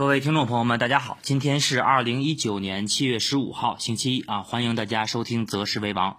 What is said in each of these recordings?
各位听众朋友们，大家好，今天是二零一九年七月十五号，星期一啊，欢迎大家收听择时为王。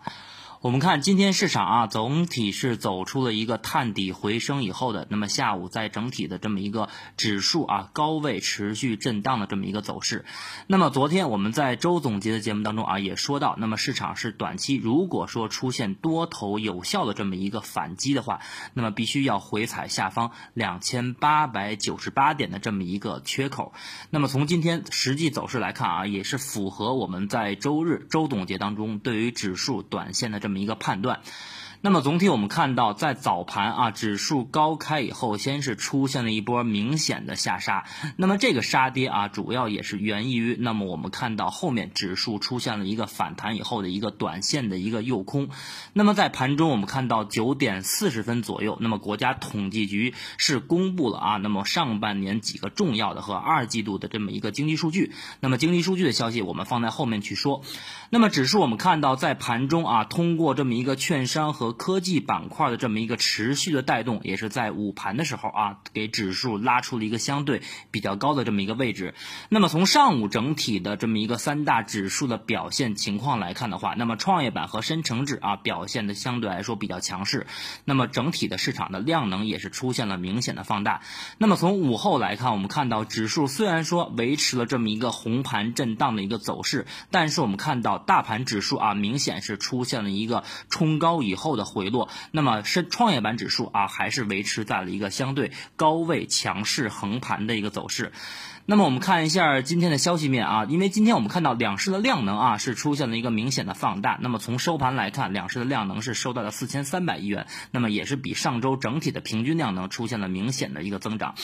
我们看今天市场啊，总体是走出了一个探底回升以后的，那么下午在整体的这么一个指数啊高位持续震荡的这么一个走势。那么昨天我们在周总结的节目当中啊也说到，那么市场是短期如果说出现多头有效的这么一个反击的话，那么必须要回踩下方两千八百九十八点的这么一个缺口。那么从今天实际走势来看啊，也是符合我们在周日周总结当中对于指数短线的这么。么一个判断。那么总体我们看到，在早盘啊，指数高开以后，先是出现了一波明显的下杀。那么这个杀跌啊，主要也是源于，那么我们看到后面指数出现了一个反弹以后的一个短线的一个诱空。那么在盘中我们看到九点四十分左右，那么国家统计局是公布了啊，那么上半年几个重要的和二季度的这么一个经济数据。那么经济数据的消息我们放在后面去说。那么指数我们看到在盘中啊，通过这么一个券商和科技板块的这么一个持续的带动，也是在午盘的时候啊，给指数拉出了一个相对比较高的这么一个位置。那么从上午整体的这么一个三大指数的表现情况来看的话，那么创业板和深成指啊表现的相对来说比较强势。那么整体的市场的量能也是出现了明显的放大。那么从午后来看，我们看到指数虽然说维持了这么一个红盘震荡的一个走势，但是我们看到大盘指数啊明显是出现了一个冲高以后的。回落，那么是创业板指数啊，还是维持在了一个相对高位强势横盘的一个走势。那么我们看一下今天的消息面啊，因为今天我们看到两市的量能啊是出现了一个明显的放大。那么从收盘来看，两市的量能是收到了四千三百亿元，那么也是比上周整体的平均量能出现了明显的一个增长。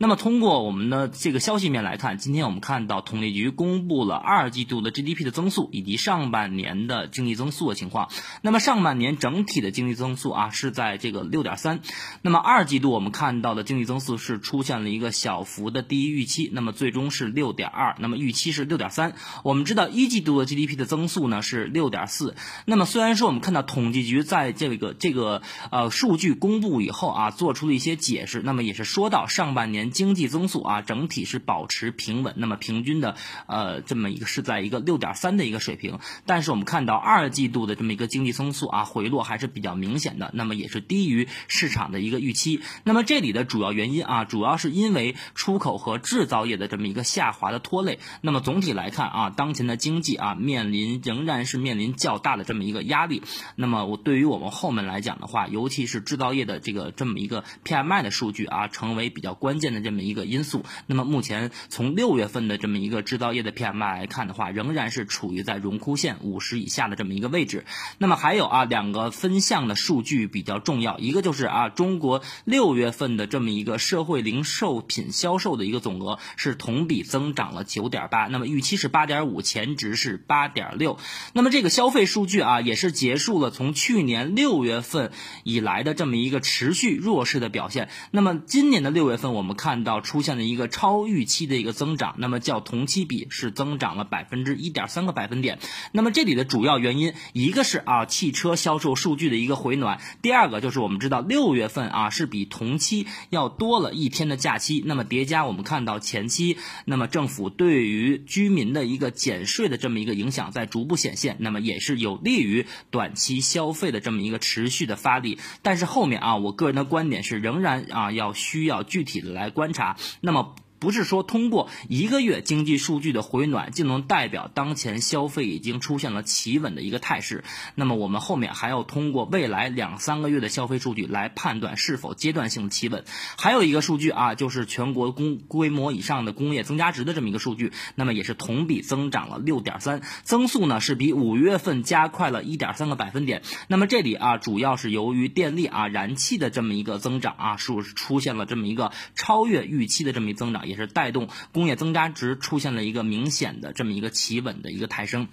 那么通过我们的这个消息面来看，今天我们看到统计局公布了二季度的 GDP 的增速以及上半年的经济增速的情况。那么上半年整体的经济增速啊是在这个六点三，那么二季度我们看到的经济增速是出现了一个小幅的低于预期，那么最终是六点二，那么预期是六点三。我们知道一季度的 GDP 的增速呢是六点四，那么虽然说我们看到统计局在这个这个呃数据公布以后啊做出了一些解释，那么也是说到上半年。经济增速啊，整体是保持平稳，那么平均的呃这么一个是在一个六点三的一个水平。但是我们看到二季度的这么一个经济增速啊回落还是比较明显的，那么也是低于市场的一个预期。那么这里的主要原因啊，主要是因为出口和制造业的这么一个下滑的拖累。那么总体来看啊，当前的经济啊面临仍然是面临较大的这么一个压力。那么我对于我们后面来讲的话，尤其是制造业的这个这么一个 PMI 的数据啊，成为比较关键的。这么一个因素，那么目前从六月份的这么一个制造业的 PMI 来看的话，仍然是处于在荣枯线五十以下的这么一个位置。那么还有啊两个分项的数据比较重要，一个就是啊中国六月份的这么一个社会零售品销售的一个总额是同比增长了九点八，那么预期是八点五，前值是八点六。那么这个消费数据啊也是结束了从去年六月份以来的这么一个持续弱势的表现。那么今年的六月份我们看。到出现了一个超预期的一个增长，那么较同期比是增长了百分之一点三个百分点。那么这里的主要原因，一个是啊汽车销售数据的一个回暖，第二个就是我们知道六月份啊是比同期要多了一天的假期，那么叠加我们看到前期，那么政府对于居民的一个减税的这么一个影响在逐步显现，那么也是有利于短期消费的这么一个持续的发力。但是后面啊，我个人的观点是仍然啊要需要具体的来。观察，那么。不是说通过一个月经济数据的回暖就能代表当前消费已经出现了企稳的一个态势。那么我们后面还要通过未来两三个月的消费数据来判断是否阶段性企稳。还有一个数据啊，就是全国工规模以上的工业增加值的这么一个数据，那么也是同比增长了六点三，增速呢是比五月份加快了一点三个百分点。那么这里啊，主要是由于电力啊、燃气的这么一个增长啊，是出现了这么一个超越预期的这么一增长。也是带动工业增加值出现了一个明显的这么一个企稳的一个抬升。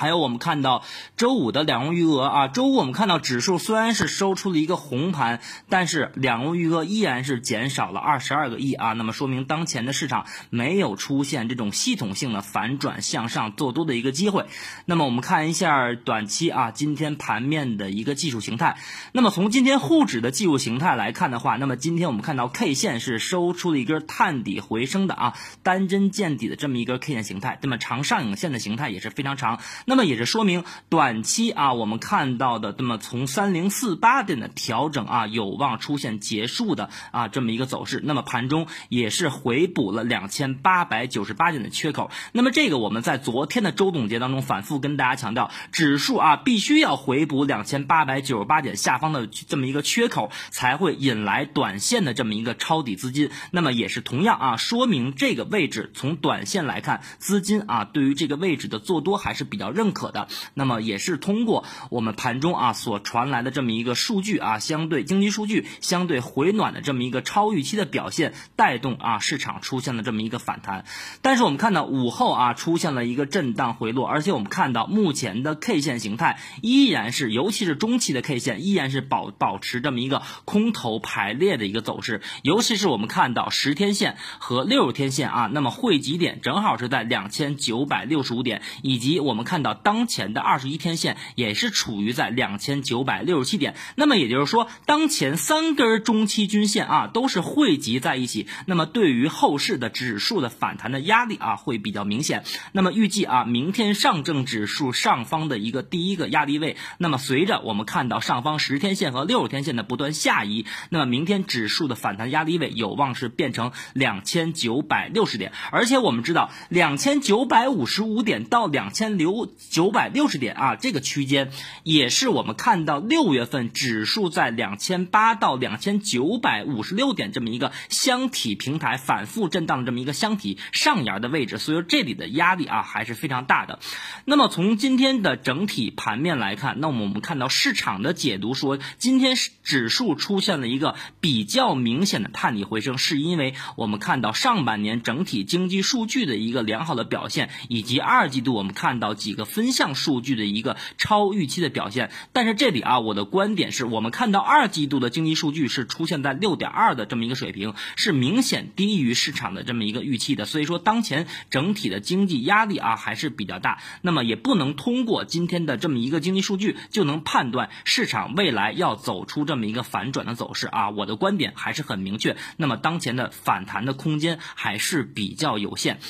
还有我们看到周五的两融余额啊，周五我们看到指数虽然是收出了一个红盘，但是两融余额依然是减少了二十二个亿啊，那么说明当前的市场没有出现这种系统性的反转向上做多的一个机会。那么我们看一下短期啊，今天盘面的一个技术形态。那么从今天沪指的技术形态来看的话，那么今天我们看到 K 线是收出了一根探底回升的啊，单针见底的这么一根 K 线形态，那么长上影线的形态也是非常长。那么也是说明短期啊，我们看到的那么从三零四八点的调整啊，有望出现结束的啊这么一个走势。那么盘中也是回补了两千八百九十八点的缺口。那么这个我们在昨天的周总结当中反复跟大家强调，指数啊必须要回补两千八百九十八点下方的这么一个缺口，才会引来短线的这么一个抄底资金。那么也是同样啊，说明这个位置从短线来看，资金啊对于这个位置的做多还是比较。认认可的，那么也是通过我们盘中啊所传来的这么一个数据啊，相对经济数据相对回暖的这么一个超预期的表现，带动啊市场出现了这么一个反弹。但是我们看到午后啊出现了一个震荡回落，而且我们看到目前的 K 线形态依然是，尤其是中期的 K 线依然是保保持这么一个空头排列的一个走势，尤其是我们看到十天线和六十天线啊，那么汇集点正好是在两千九百六十五点，以及我们看。到当前的二十一天线也是处于在两千九百六十七点，那么也就是说，当前三根中期均线啊都是汇集在一起，那么对于后市的指数的反弹的压力啊会比较明显。那么预计啊，明天上证指数上方的一个第一个压力位，那么随着我们看到上方十天线和六十天线的不断下移，那么明天指数的反弹压力位有望是变成两千九百六十点，而且我们知道两千九百五十五点到两千六。九百六十点啊，这个区间也是我们看到六月份指数在两千八到两千九百五十六点这么一个箱体平台反复震荡的这么一个箱体上沿的位置，所以说这里的压力啊还是非常大的。那么从今天的整体盘面来看，那么我们看到市场的解读说，今天指数出现了一个比较明显的探底回升，是因为我们看到上半年整体经济数据的一个良好的表现，以及二季度我们看到几个。分项数据的一个超预期的表现，但是这里啊，我的观点是我们看到二季度的经济数据是出现在六点二的这么一个水平，是明显低于市场的这么一个预期的，所以说当前整体的经济压力啊还是比较大，那么也不能通过今天的这么一个经济数据就能判断市场未来要走出这么一个反转的走势啊，我的观点还是很明确，那么当前的反弹的空间还是比较有限。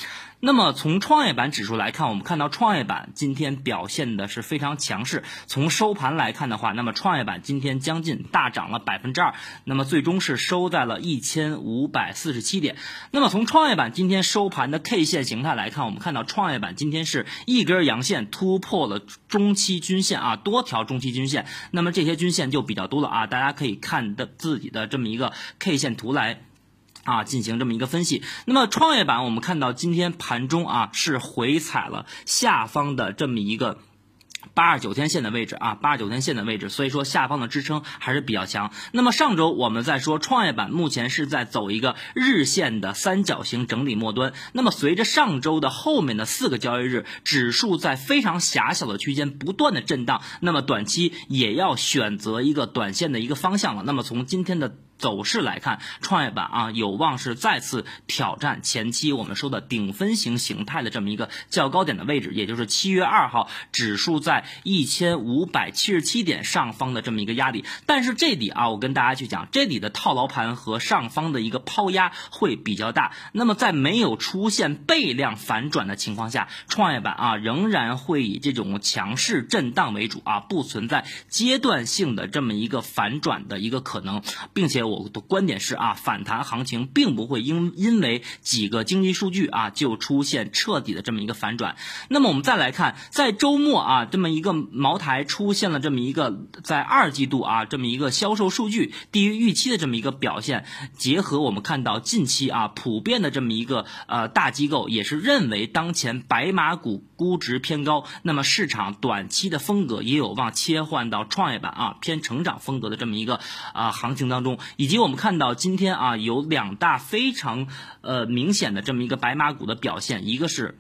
那么从创业板指数来看，我们看到创业板今天表现的是非常强势。从收盘来看的话，那么创业板今天将近大涨了百分之二，那么最终是收在了一千五百四十七点。那么从创业板今天收盘的 K 线形态来看，我们看到创业板今天是一根阳线突破了中期均线啊，多条中期均线。那么这些均线就比较多了啊，大家可以看的自己的这么一个 K 线图来。啊，进行这么一个分析。那么创业板，我们看到今天盘中啊是回踩了下方的这么一个八十九天线的位置啊，八十九天线的位置，所以说下方的支撑还是比较强。那么上周我们在说创业板目前是在走一个日线的三角形整理末端。那么随着上周的后面的四个交易日，指数在非常狭小的区间不断的震荡，那么短期也要选择一个短线的一个方向了。那么从今天的。走势来看，创业板啊有望是再次挑战前期我们说的顶分型形态的这么一个较高点的位置，也就是七月二号指数在一千五百七十七点上方的这么一个压力。但是这里啊，我跟大家去讲，这里的套牢盘和上方的一个抛压会比较大。那么在没有出现倍量反转的情况下，创业板啊仍然会以这种强势震荡为主啊，不存在阶段性的这么一个反转的一个可能，并且。我的观点是啊，反弹行情并不会因因为几个经济数据啊就出现彻底的这么一个反转。那么我们再来看，在周末啊这么一个茅台出现了这么一个在二季度啊这么一个销售数据低于预期的这么一个表现，结合我们看到近期啊普遍的这么一个呃大机构也是认为当前白马股估值偏高，那么市场短期的风格也有望切换到创业板啊偏成长风格的这么一个啊行情当中。以及我们看到今天啊，有两大非常呃明显的这么一个白马股的表现，一个是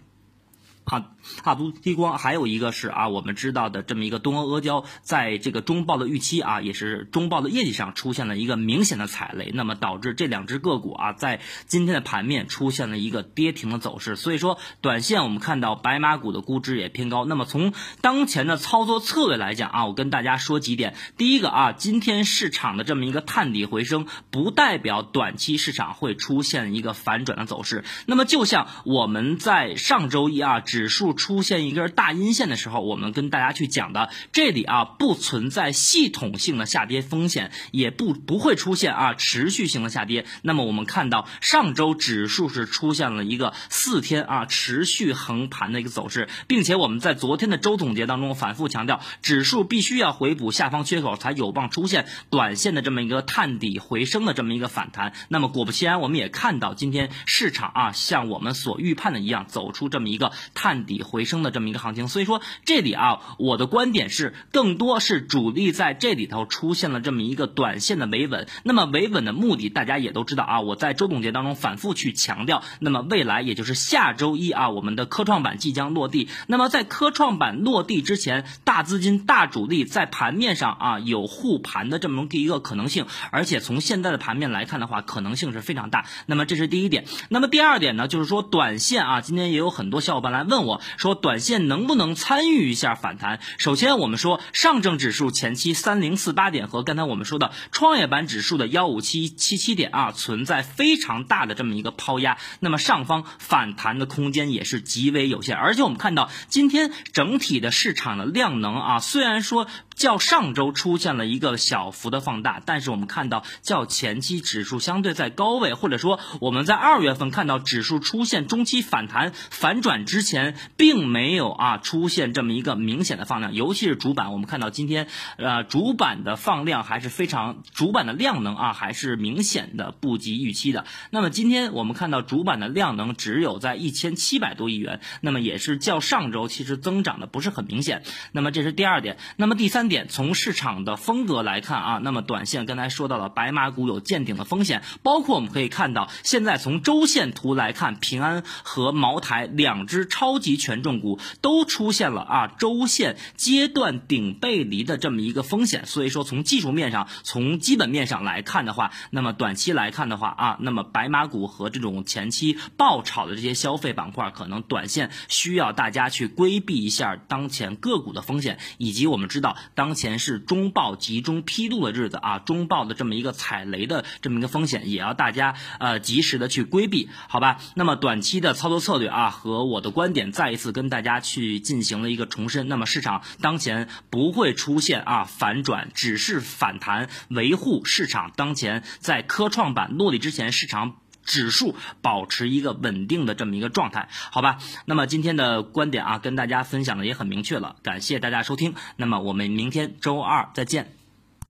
好，大都激光，还有一个是啊，我们知道的这么一个东阿阿胶，在这个中报的预期啊，也是中报的业绩上出现了一个明显的踩雷，那么导致这两只个股啊，在今天的盘面出现了一个跌停的走势。所以说，短线我们看到白马股的估值也偏高。那么从当前的操作策略来讲啊，我跟大家说几点。第一个啊，今天市场的这么一个探底回升，不代表短期市场会出现一个反转的走势。那么就像我们在上周一啊，指数出现一根大阴线的时候，我们跟大家去讲的，这里啊不存在系统性的下跌风险，也不不会出现啊持续性的下跌。那么我们看到上周指数是出现了一个四天啊持续横盘的一个走势，并且我们在昨天的周总结当中反复强调，指数必须要回补下方缺口，才有望出现短线的这么一个探底回升的这么一个反弹。那么果不其然，我们也看到今天市场啊像我们所预判的一样，走出这么一个探。底回升的这么一个行情，所以说这里啊，我的观点是更多是主力在这里头出现了这么一个短线的维稳。那么维稳的目的，大家也都知道啊，我在周总结当中反复去强调。那么未来也就是下周一啊，我们的科创板即将落地。那么在科创板落地之前，大资金、大主力在盘面上啊有护盘的这么一个可能性，而且从现在的盘面来看的话，可能性是非常大。那么这是第一点。那么第二点呢，就是说短线啊，今天也有很多小伙伴来问。我说短线能不能参与一下反弹？首先，我们说上证指数前期三零四八点和刚才我们说的创业板指数的幺五七七七点啊，存在非常大的这么一个抛压，那么上方反弹的空间也是极为有限。而且我们看到今天整体的市场的量能啊，虽然说较上周出现了一个小幅的放大，但是我们看到较前期指数相对在高位，或者说我们在二月份看到指数出现中期反弹反转之前。并没有啊出现这么一个明显的放量，尤其是主板，我们看到今天呃主板的放量还是非常，主板的量能啊还是明显的不及预期的。那么今天我们看到主板的量能只有在一千七百多亿元，那么也是较上周其实增长的不是很明显。那么这是第二点。那么第三点，从市场的风格来看啊，那么短线刚才说到了白马股有见顶的风险，包括我们可以看到现在从周线图来看，平安和茅台两只超。级权重股都出现了啊周线阶段顶背离的这么一个风险，所以说从技术面上、从基本面上来看的话，那么短期来看的话啊，那么白马股和这种前期爆炒的这些消费板块，可能短线需要大家去规避一下当前个股的风险，以及我们知道当前是中报集中披露的日子啊，中报的这么一个踩雷的这么一个风险，也要大家呃及时的去规避，好吧？那么短期的操作策略啊和我的观点。再一次跟大家去进行了一个重申，那么市场当前不会出现啊反转，只是反弹，维护市场当前在科创板落地之前，市场指数保持一个稳定的这么一个状态，好吧？那么今天的观点啊，跟大家分享的也很明确了，感谢大家收听，那么我们明天周二再见。